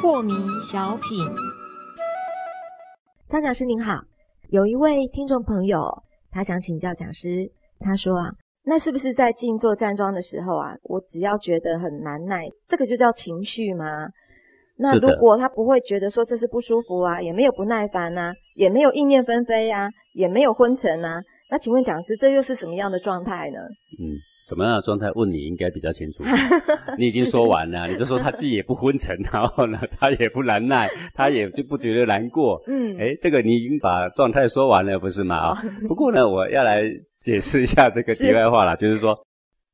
破迷小品，张讲师您好，有一位听众朋友，他想请教讲师，他说啊，那是不是在静坐站桩的时候啊，我只要觉得很难耐，这个就叫情绪吗？那如果他不会觉得说这是不舒服啊，也没有不耐烦呐，也没有意念纷飞啊，也没有昏沉啊，那请问讲师，这又是什么样的状态呢？嗯，什么样的状态？问你应该比较清楚。你已经说完了，你就说他既也不昏沉，然后呢，他也不难耐，他也就不觉得难过。嗯，哎，这个你已经把状态说完了，不是吗？啊，不过呢，我要来解释一下这个题外话了，就是说，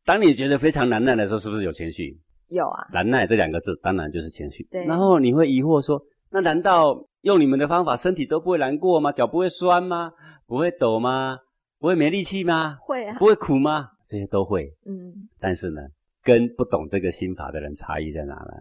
当你觉得非常难耐的时候，是不是有情绪？有啊，难耐这两个字当然就是情绪。对，然后你会疑惑说，那难道用你们的方法，身体都不会难过吗？脚不会酸吗？不会抖吗？不会没力气吗？会啊。不会苦吗？这些都会。嗯。但是呢，跟不懂这个心法的人差异在哪呢？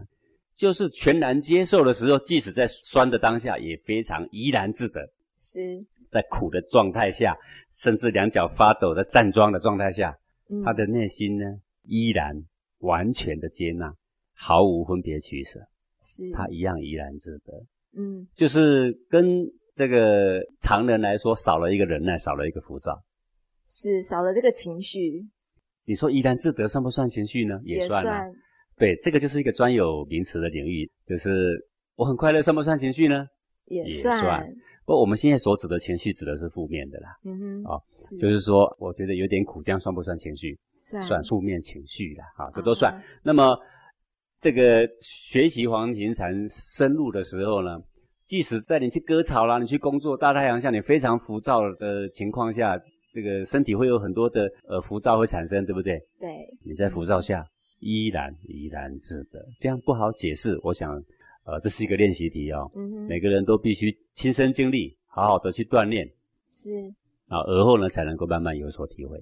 就是全然接受的时候，即使在酸的当下，也非常怡然自得。是。在苦的状态下，甚至两脚发抖的站桩的状态下，他的内心呢，依然。完全的接纳，毫无分别取舍，是他一样怡然自得。嗯，就是跟这个常人来说，少了一个忍耐，少了一个浮躁，是少了这个情绪。你说怡然自得算不算情绪呢？也算。对，这个就是一个专有名词的领域，就是我很快乐，算不算情绪呢？也算。不过我们现在所指的情绪指的是负面的啦。嗯哼。哦，就是说，我觉得有点苦，这样算不算情绪？算负面情绪的，啊，这都算。那么，这个学习黄庭禅深入的时候呢，即使在你去割草啦，你去工作，大太阳下，你非常浮躁的情况下，这个身体会有很多的呃浮躁会产生，对不对？对。你在浮躁下依然怡然自得，这样不好解释。我想，呃，这是一个练习题哦。每个人都必须亲身经历，好好的去锻炼。是。啊，而后呢，才能够慢慢有所体会。